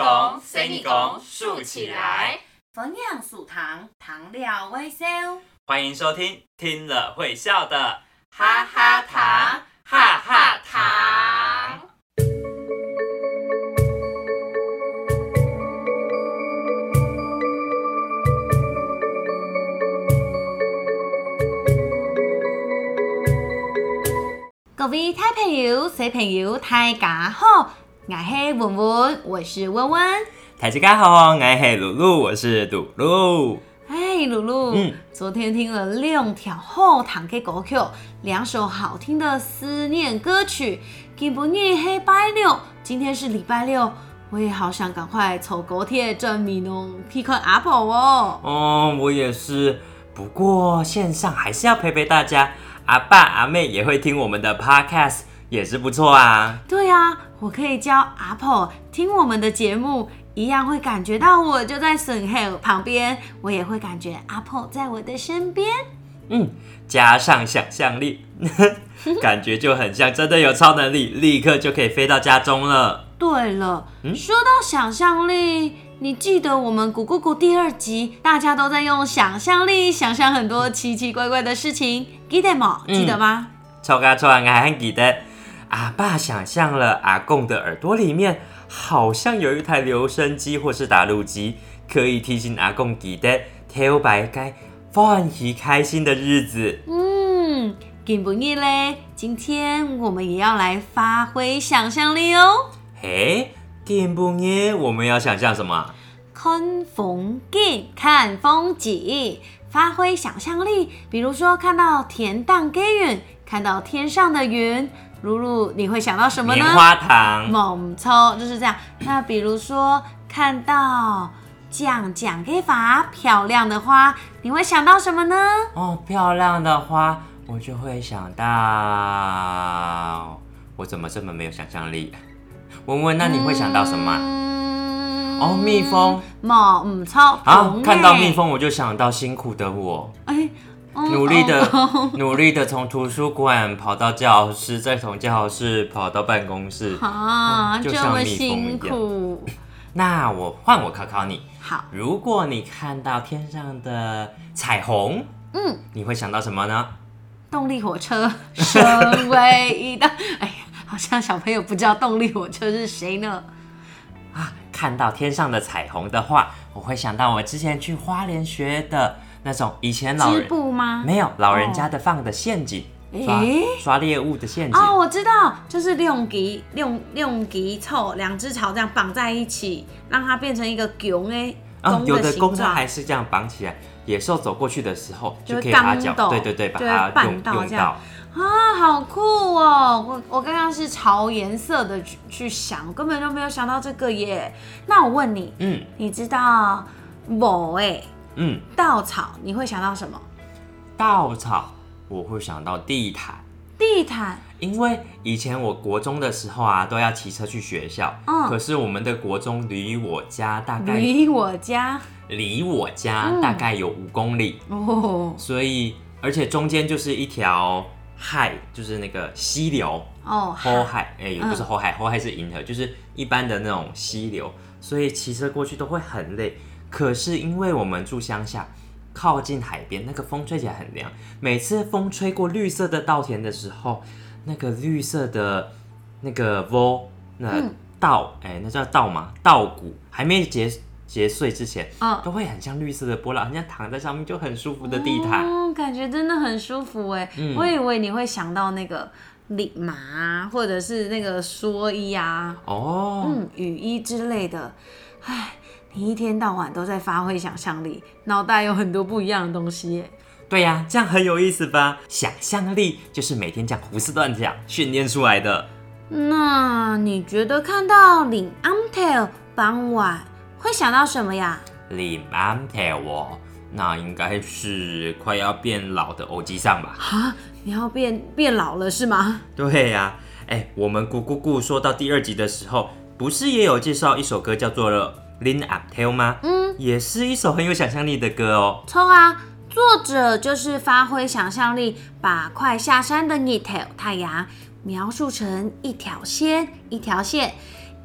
公，随你公，竖起来。分享数糖，糖了微笑。欢迎收听，听了会笑的哈哈糖，哈哈糖。各位大朋友、小朋友，大家好，我是文文，我是文文。大家好，我是露露，我是露露。哎，露露，嗯昨天听了两条后堂的歌曲，两首好听的思念歌曲。今不日黑拜六，今天是礼拜六，我也好想赶快凑高铁转米农去看阿婆哦。哦，我也是，不过线上还是要陪陪大家。阿爸阿妹也会听我们的 podcast，也是不错啊。对啊、我可以教阿婆听我们的节目，一样会感觉到我就在沈黑旁边，我也会感觉阿婆在我的身边。嗯，加上想象力，感觉就很像真的有超能力，立刻就可以飞到家中了。对了，嗯说到想象力，你记得我们《咕咕咕》第二集，大家都在用想象力想象很多奇奇怪怪的事情，记得吗？嗯记得吗？超嘎超俺还记得，阿爸想象了阿贡的耳朵里面好像有一台留声机或是打录机，可以提醒阿贡记得挑白该欢喜开心的日子。嗯，紧不腻嘞，今天我们也要来发挥想象力哦。嘿，紧不夜我们要想象什么啊？看风景，看风景，发挥想象力。比如说，看到田荡给云，看到天上的云，露露，你会想到什么呢？棉花糖。猛抽就是这样。那比如说看到讲讲给法漂亮的花，你会想到什么呢？哦，漂亮的花，我就会想到，我怎么这么没有想象力？文文，那你会想到什么啊？嗯哦，蜜蜂。猛抽啊，看到蜜，蜂我就想到辛苦的我，哎，哦努力的哦努力的从图书馆跑到教室，再从教室跑到办公室。啊，就这么像蜜蜂一辛样苦。那我换我考考你，好，如果你看到天上的彩虹，嗯，你会想到什么呢？动力火车，身为一的，哎呀，好像小朋友不知道动力火车是谁呢？啊，看到天上的彩虹的话，我会想到我之前去花莲学的那种以前老织人布吗？没有老人家的放的陷阱，抓诶抓猎物的陷阱。哦，我知道，就是用吉用用吉凑两只草这样绑在一起，让它变成一个弓诶，啊，弓有的弓它形状还是这样绑起来，野兽走过去的时候就会可以把它脚，刚斗对对对，把就会绊它用用到这样到。啊，好酷哦！我我刚刚是朝颜色的去去想，我根本就没有想到这个耶。那我问你，嗯你知道某哎嗯，稻草你会想到什么？稻草我会想到地毯，地毯。因为以前我国中的时候啊，都要骑车去学校，嗯。可是我们的国中离我家大概离我家？离我家嗯。大概有五公里，哦。所以而且中间就是一条海，就是那个溪流。哦后海，哎、也不是嗯后海，后海是银河，就是一般的那种溪流，所以骑车过去都会很累。可是因为我们住乡下，靠近海边，那个风吹起来很凉。每次风吹过绿色的稻田的时候，那个绿色的那个窝，那嗯稻，哎、那叫稻嘛，稻谷还没结结穗之前，嗯都会很像绿色的波浪，很像躺在上面就很舒服的地毯。哦，感觉真的很舒服哎。嗯我以为你会想到那个领马啊或者是那个蓑衣啊，哦，嗯，雨衣之类的。唉，你一天到晚都在发挥想象力，脑袋有很多不一样的东西耶。对呀、这样很有意思吧？想象力就是每天这样胡思乱想训练出来的。那你觉得看到领 until 傍晚会想到什么呀？林安特我，那应该是快要变老的欧吉上吧？啊，你要变变老了是吗？对呀、哎，我们咕咕咕说到第二集的时候，不是也有介绍一首歌叫做《Lin Up Tail》吗？嗯，也是一首很有想象力的歌哦。错啊，作者就是发挥想象力，把快下山的日头太阳描述成一条线一条线，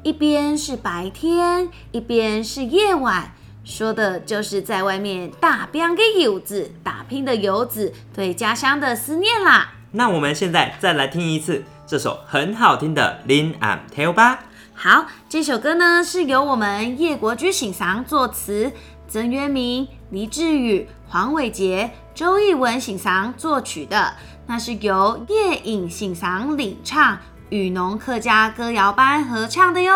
一边是白天，一边是夜晚，说的就是在外面打拼的游子，打拼的游子对家乡的思念啦。那我们现在再来听一次这首很好听的《Lin and Tell》吧。好，这首歌呢是由我们叶国居醒桑作词，曾渊明、黎志宇、黄伟杰、周艺文醒桑作曲的，那是由叶颖醒桑领唱，雨农客家歌谣班合唱的哟。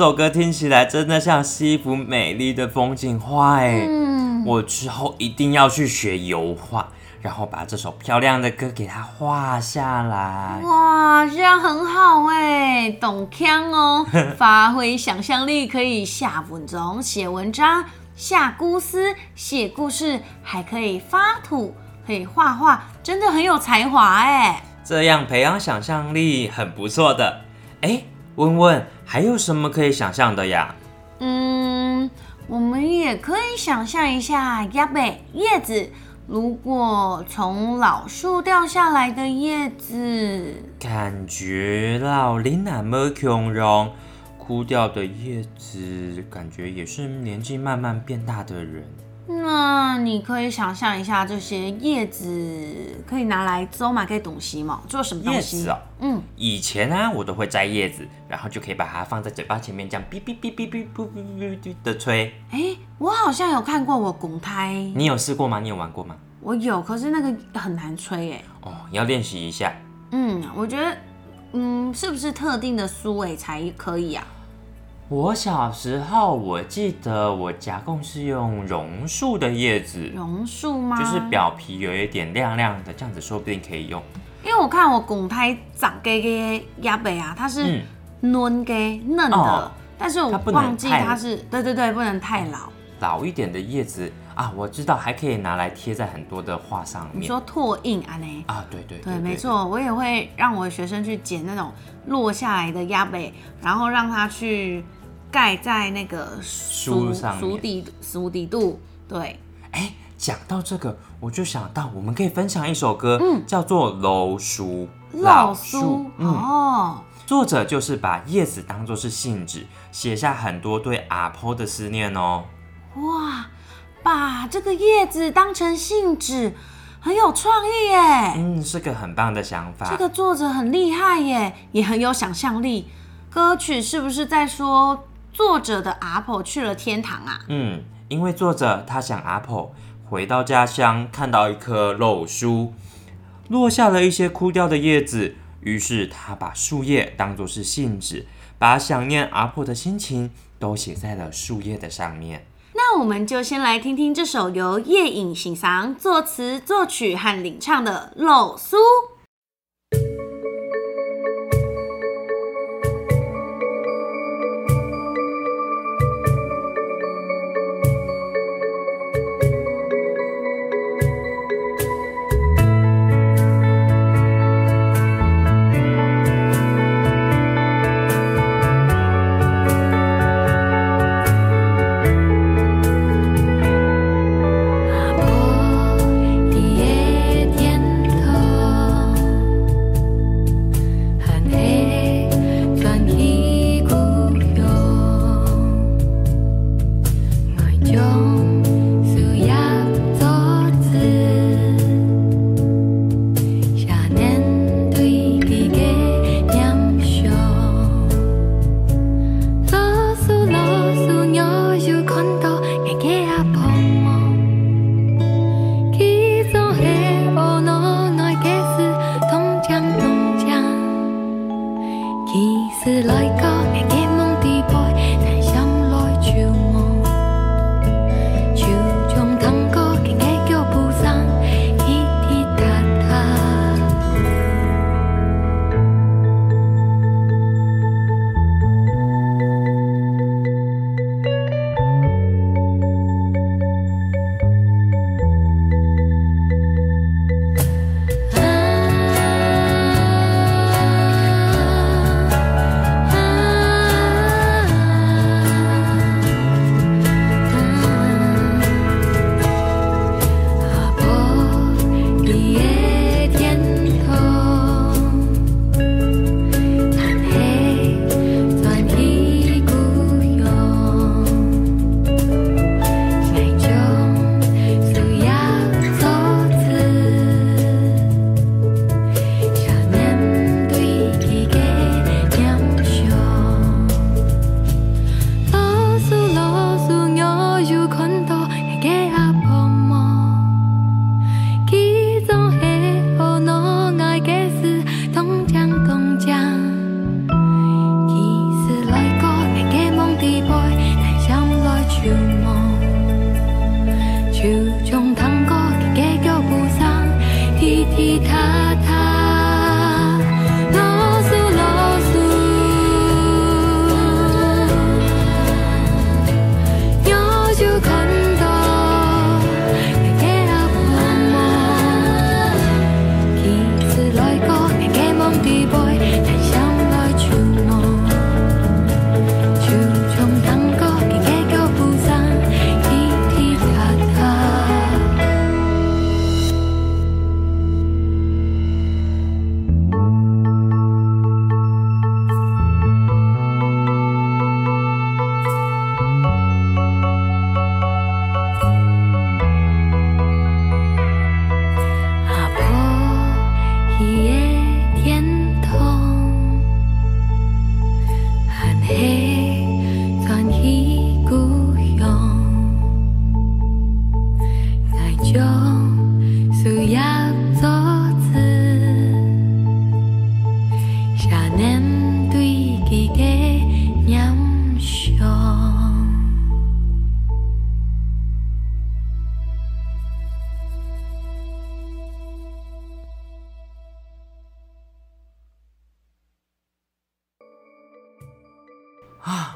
首歌听起来真的像是一幅美丽的风景画哎！嗯，我之后一定要去学油画，然后把这首漂亮的歌给它画下来。哇，这样很好哎，懂腔哦，发挥想象力，可以下文章、写文章、下故事、写故事，还可以发图，可以画画，真的很有才华哎！这样培养想象力很不错的哎。问问还有什么可以想象的呀？嗯，我们也可以想象一下，叶贝叶子，如果从老树掉下来的叶子，感觉老林那么穷容，枯掉的叶子，感觉也是年纪慢慢变大的人。那你可以想象一下，这些叶子可以拿来做嘛？可以东西吗？做什么东叶西？子哦，嗯，以前呢、我都会摘叶子，然后就可以把它放在嘴巴前面，这样哔哔哔哔哔哔哔哔哔的吹。哎、我好像有看过我拱胎，你有试过吗？你有玩过吗？我有，可是那个很难吹哎。哦，要练习一下。嗯，我觉得，嗯，是不是特定的苏尾才可以啊？我小时候我记得我夹贡是用榕树的叶子，榕树吗？就是，表皮有一点亮亮的，这样子说不定可以用。因为我看我拱胎长给给鸭背啊，它是嗯嫩给嫩的，哦但是我忘记它是，对对对，不能太老。老一点的叶子啊，我知道还可以拿来贴在很多的画上面。你说拓印啊呢？啊，对对对，没。错，我也会让我的学生去捡那种落下来的鸭背，然后让他去盖在那个书上底熟底度。对，哎，讲到这个，我就想到我们可以分享一首歌，嗯叫做《老树》。老书嗯，哦，作者就是把叶子当作是信纸，写下很多对阿婆的思念哦。哇，把这个叶子当成信纸，很有创意耶。嗯，是个很棒的想法。这个作者很厉害耶，也很有想象力。歌曲是不是在说作者的阿婆去了天堂啊？嗯，因为作者他想阿婆回到家乡，看到一棵漏树，落下了一些枯掉的叶子，于是他把树叶当作是信纸，把想念阿婆的心情都写在了树叶的上面。那我们就先来听听这首由叶颖欣赏作词、作曲和领唱的《漏苏》。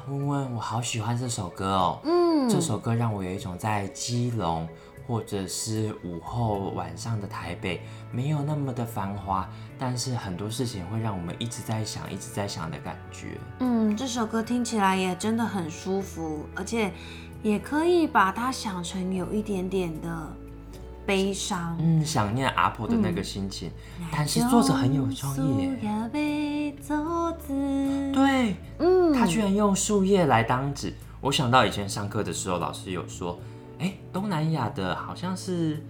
问问，我好喜欢这首歌哦。嗯，这首歌让我有一种在基隆或者是午后晚上的台北，没有那么的繁华，但是很多事情会让我们一直在想，一直在想的感觉。嗯，这首歌听起来也真的很舒服，而且也可以把它想成有一点点的悲伤。嗯，想念阿婆的那个心情，但是作者很有创意耶。对，嗯，他居然用树叶来当纸。我想到以前上课的时候，老师有说，哎，东南亚的好像是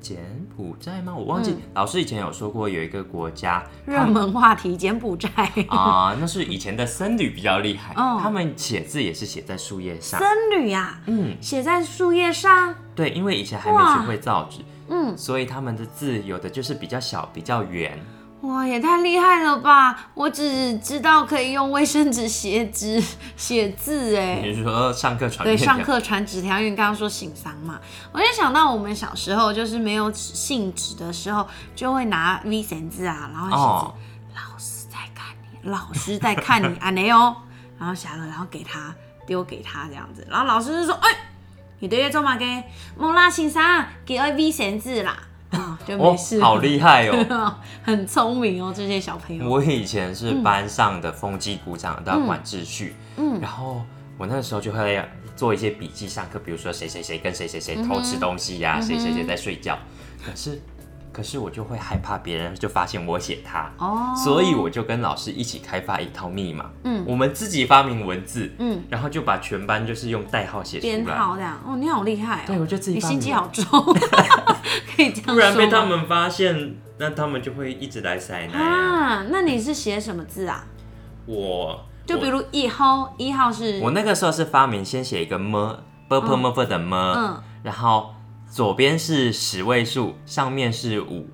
柬埔寨吗？我忘记。老师以前有说过，有一个国家，热门话题柬埔寨。啊、那是以前的僧侣比较厉害，哦他们写字也是写在树叶上。僧侣呀、嗯，写在树叶上。对，因为以前还没学会造纸，嗯，所以他们的字有的就是比较小、比较圆。哇，也太厉害了吧！我只知道可以用卫生纸写纸 写字，哎，比如说上课传对，上课传纸条，因为你刚刚说醒丧嘛，我就想到我们小时候就是没有纸信纸的时候，就会拿 V 绳子啊，然后写字，哦，老师在看你，老师在看你，安内哦，然后下了，然后给他丢给他这样子，然后老师就说，哎、你的月做嘛给莫拉先生给我 V 绳子啦，啊、就没事。了、好厉害哦！很聪明哦，这些小朋友。我以前是班上的风纪鼓掌，都要管秩序，嗯然后我那个时候就会做一些笔记上课，比如说谁谁谁跟谁谁谁偷吃东西呀、谁谁谁在睡觉，可是可是我就会害怕别人就发现我写他，哦，所以我就跟老师一起开发一套密码，嗯。我们自己发明文字，嗯，然后就把全班就是用代号写编出来，号这样，哦，你好厉害哦！对我就自己你心机好重，可以这样说。不然被他们发现，那他们就会一直来塞奶啊。啊？那你是写什么字啊？我就比如一号，一号是我那个时候是发明先写一个么 b p m f 的么，嗯然后左边是十位数，上面是五，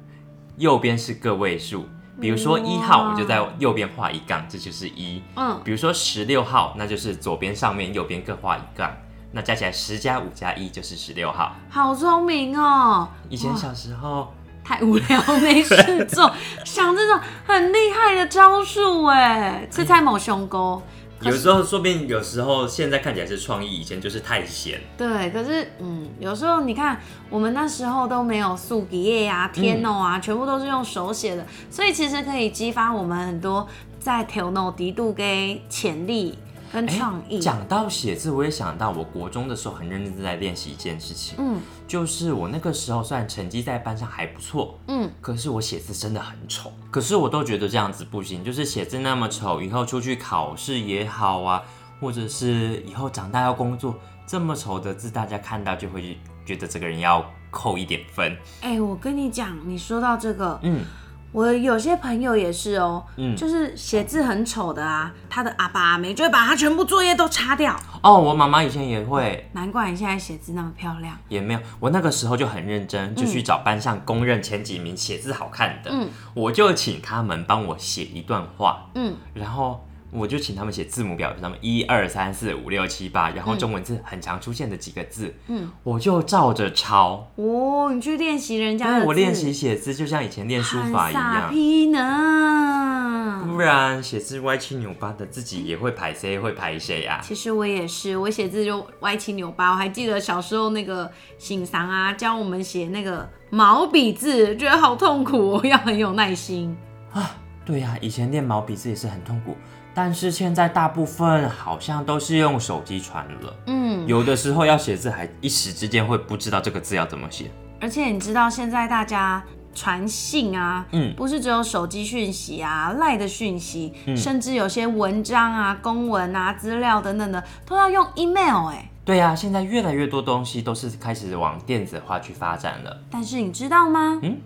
右边是个位数。比如说一号，我就在右边画一杠，这就是一。嗯，比如说十六号，那就是左边、上面、右边各画一杠，那加起来十加五加一就是十六号。好聪明哦！以前小时候，太无聊没事做，想这种很厉害的招数哎，是在某胸沟。有时候说不定有时候现在看起来是创意，以前就是太闲。对，可是嗯，有时候你看，我们那时候都没有速笔页啊、天 o 啊，全部都是用手写的，所以其实可以激发我们很多在 t e no 低度给潜力跟创意。讲到写字，我也想到我国中的时候很认真在练习一件事情，嗯就是我那个时候虽然成绩在班上还不错，嗯，可是我写字真的很丑。可是我都觉得这样子不行，就是写字那么丑，以后出去考试也好啊，或者是以后长大要工作，这么丑的字，大家看到就会觉得这个人要扣一点分。哎、我跟你讲，你说到这个，嗯我有些朋友也是哦，嗯，就是写字很丑的啊，他的阿爸阿妹就会把他全部作业都擦掉。哦，我妈妈以前也会，难怪你现在写字那么漂亮。也没有，我那个时候就很认真，就去找班上公认前几名写字好看的，嗯。我就请他们帮我写一段话，嗯，然后我就请他们写字母表，他们一二三四五六七八，然后中文字很常出现的几个字，嗯，我就照着抄，哦，你去练习人家的字，我练习写字就像以前练书法一样，逼呢。不然写字歪七扭八的，自己也会排谁会排谁啊？其实我也是，我写字就歪七扭八。我还记得小时候那个醒桑啊，教我们写那个毛笔字，觉得好痛苦哦，要很有耐心啊。对呀、以前练毛笔字也是很痛苦，但是现在大部分好像都是用手机传了。嗯，有的时候要写字，还一时之间会不知道这个字要怎么写。而且你知道现在大家传信啊，嗯不是只有手机讯息啊、赖的讯息，嗯甚至有些文章啊、公文啊、资料等等的，都要用 email 哎、对呀、现在越来越多东西都是开始往电子化去发展了。但是你知道吗？嗯，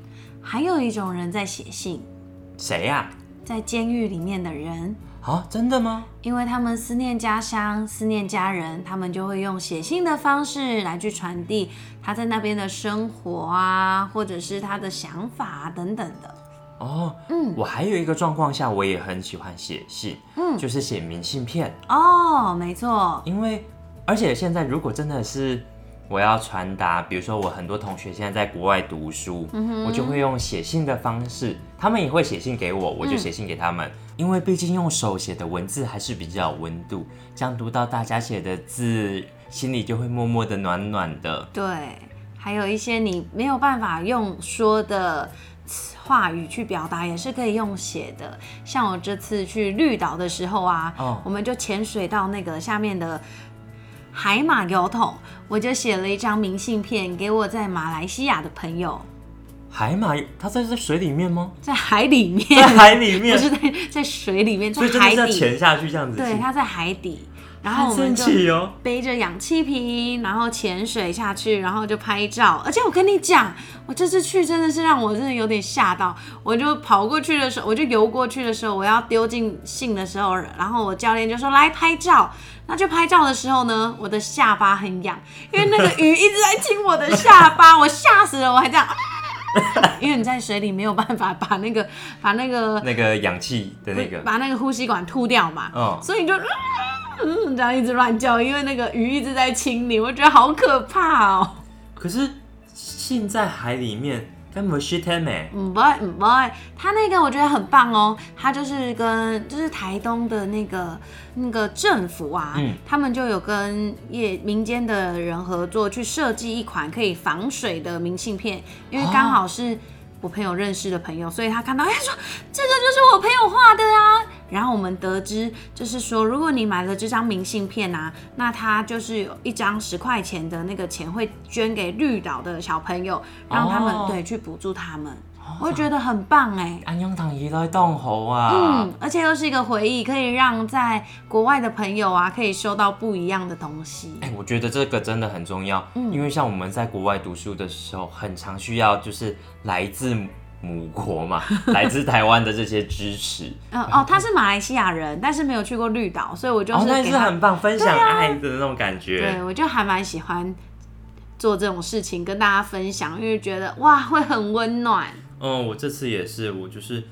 还有一种人在写信，谁呀、在监狱里面的人。啊？真的吗？因为他们思念家乡、思念家人，他们就会用写信的方式来去传递他在那边的生活啊，或者是他的想法啊等等的。哦，嗯我还有一个状况下，我也很喜欢写信，嗯就是写明信片，哦，没错，因为而且现在如果真的是我要传达，比如说我很多同学现在在国外读书，嗯我就会用写信的方式，他们也会写信给我，我就写信给他们。因为毕竟用手写的文字还是比较有温度，这样读到大家写的字，心里就会默默的暖暖的。对，还有一些你没有办法用说的话语去表达，也是可以用写的。像我这次去绿岛的时候啊，哦我们就潜水到那个下面的海马油桶，我就写了一张明信片给我在马来西亚的朋友，海马，它在在水里面吗？在海里面，在海里面，不是在在水里面，在所以真的是要海底，潜下去这样子。对，它在海底。然后我们就。背着氧气瓶，然后潜水下去，然后就拍照。而且我跟你讲，我这次去真的是让我真的有点吓到。我就跑过去的时候，我就游过去的时候，我要丢进信的时候，然后我教练就说来拍照。那就拍照的时候呢，我的下巴很痒，因为那个鱼一直在亲我的下巴，我吓死了，我还这样。因为你在水里没有办法把那个把那个那个氧气的那个，把那个呼吸管吐掉嘛，哦所以你就嗯这样一直乱叫，因为那个鱼一直在亲你，我觉得好可怕哦。可是现在海里面根本是天美，嗯，不会，嗯，不会，它那个我觉得很棒哦，他就是跟就是台东的那个那个政府啊，嗯。他们就有跟业民间的人合作，去设计一款可以防水的明信片，因为刚好是我朋友认识的朋友，所以他看到，哎，说这个就是我朋友画的啊。然后我们得知，就是说，如果你买了这张明信片啊，那它就是有一张十块钱的那个钱会捐给绿岛的小朋友，让他们、哦对去补助他们。我会觉得很棒哎。安永堂移来洞猴啊，嗯，而且又是一个回忆，可以让在国外的朋友啊，可以收到不一样的东西。哎、我觉得这个真的很重要，嗯因为像我们在国外读书的时候，很常需要就是来自母国嘛，来自台湾的这些支持，嗯哦，他是马来西亚人，但是没有去过绿岛，所以我就哦，那是是，很棒，分享爱的那种感觉。对我就还蛮喜欢做这种事情，跟大家分享，因为觉得哇会很温暖。嗯，我这次也是，我就是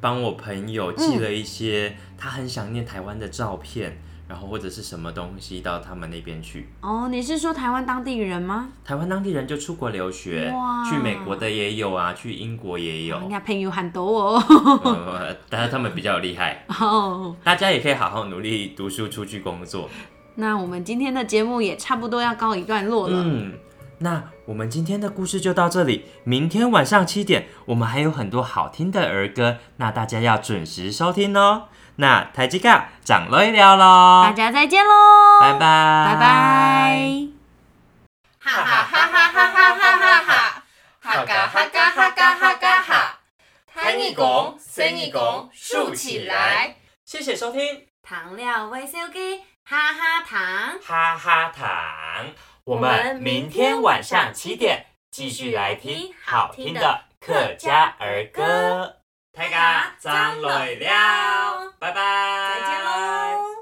帮我朋友寄了一些他很想念台湾的照片，然后或者是什么东西到他们那边去。哦，你是说台湾当地人吗？台湾当地人就出国留学哇，去美国的也有啊，去英国也有人，家朋友很多哦。呃，但是他们比较厉害。哦，大家也可以好好努力读书，出去工作。那我们今天的节目也差不多要告一段落了。嗯，那我们今天的故事就到这里。明天晚上七点，我们还有很多好听的儿歌，那大家要准时收听哦。那台基嘎长了一聊喽，大家再见喽，拜拜，拜拜。哈哈哈哈哈哈哈哈哈！哈嘎哈嘎哈嘎哈嘎哈！弹一拱，伸一拱，竖起来。谢谢收听，糖料微笑给哈哈糖。哈哈糖。我们明天晚上七点继续来听好听的客家儿歌。大家张累了，拜拜，再见喽。